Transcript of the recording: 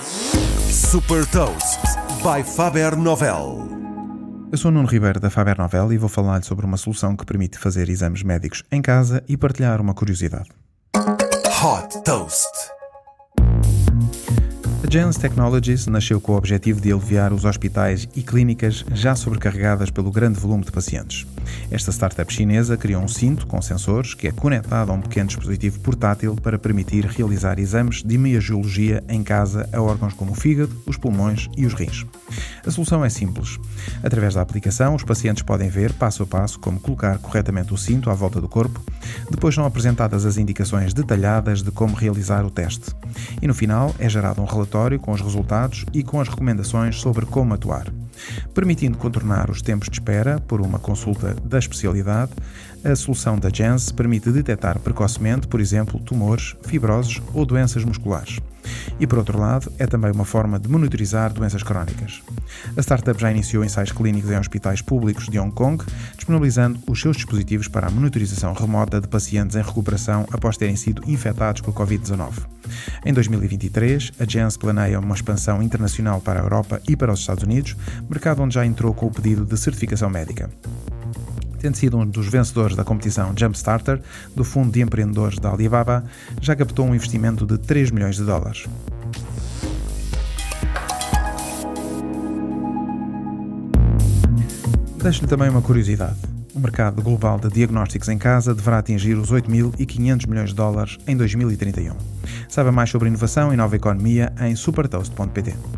Super Toast by Faber Novel. Eu sou Nuno Ribeiro da Faber Novel e vou falar-lhe sobre uma solução que permite fazer exames médicos em casa e partilhar uma curiosidade. Hot Toast. A Jans Technologies nasceu com o objetivo de aliviar os hospitais e clínicas já sobrecarregadas pelo grande volume de pacientes. Esta startup chinesa criou um cinto com sensores que é conectado a um pequeno dispositivo portátil para permitir realizar exames de imagiologia em casa a órgãos como o fígado, os pulmões e os rins. A solução é simples. Através da aplicação, os pacientes podem ver passo a passo como colocar corretamente o cinto à volta do corpo. Depois são apresentadas as indicações detalhadas de como realizar o teste. E no final é gerado um relatório com os resultados e com as recomendações sobre como atuar. Permitindo contornar os tempos de espera por uma consulta da especialidade, a solução da JANS permite detectar precocemente, por exemplo, tumores, fibroses ou doenças musculares. E por outro lado, é também uma forma de monitorizar doenças crónicas. A startup já iniciou ensaios clínicos em hospitais públicos de Hong Kong, disponibilizando os seus dispositivos para a monitorização remota de pacientes em recuperação após terem sido infectados por Covid-19. Em 2023, a Jans planeia uma expansão internacional para a Europa e para os Estados Unidos, mercado onde já entrou com o pedido de certificação médica tendo sido um dos vencedores da competição Jumpstarter do Fundo de Empreendedores da Alibaba, já captou um investimento de 3 milhões de dólares. Deixo-lhe também uma curiosidade. O mercado global de diagnósticos em casa deverá atingir os 8.500 milhões de dólares em 2031. Saiba mais sobre inovação e nova economia em supertoast.pt.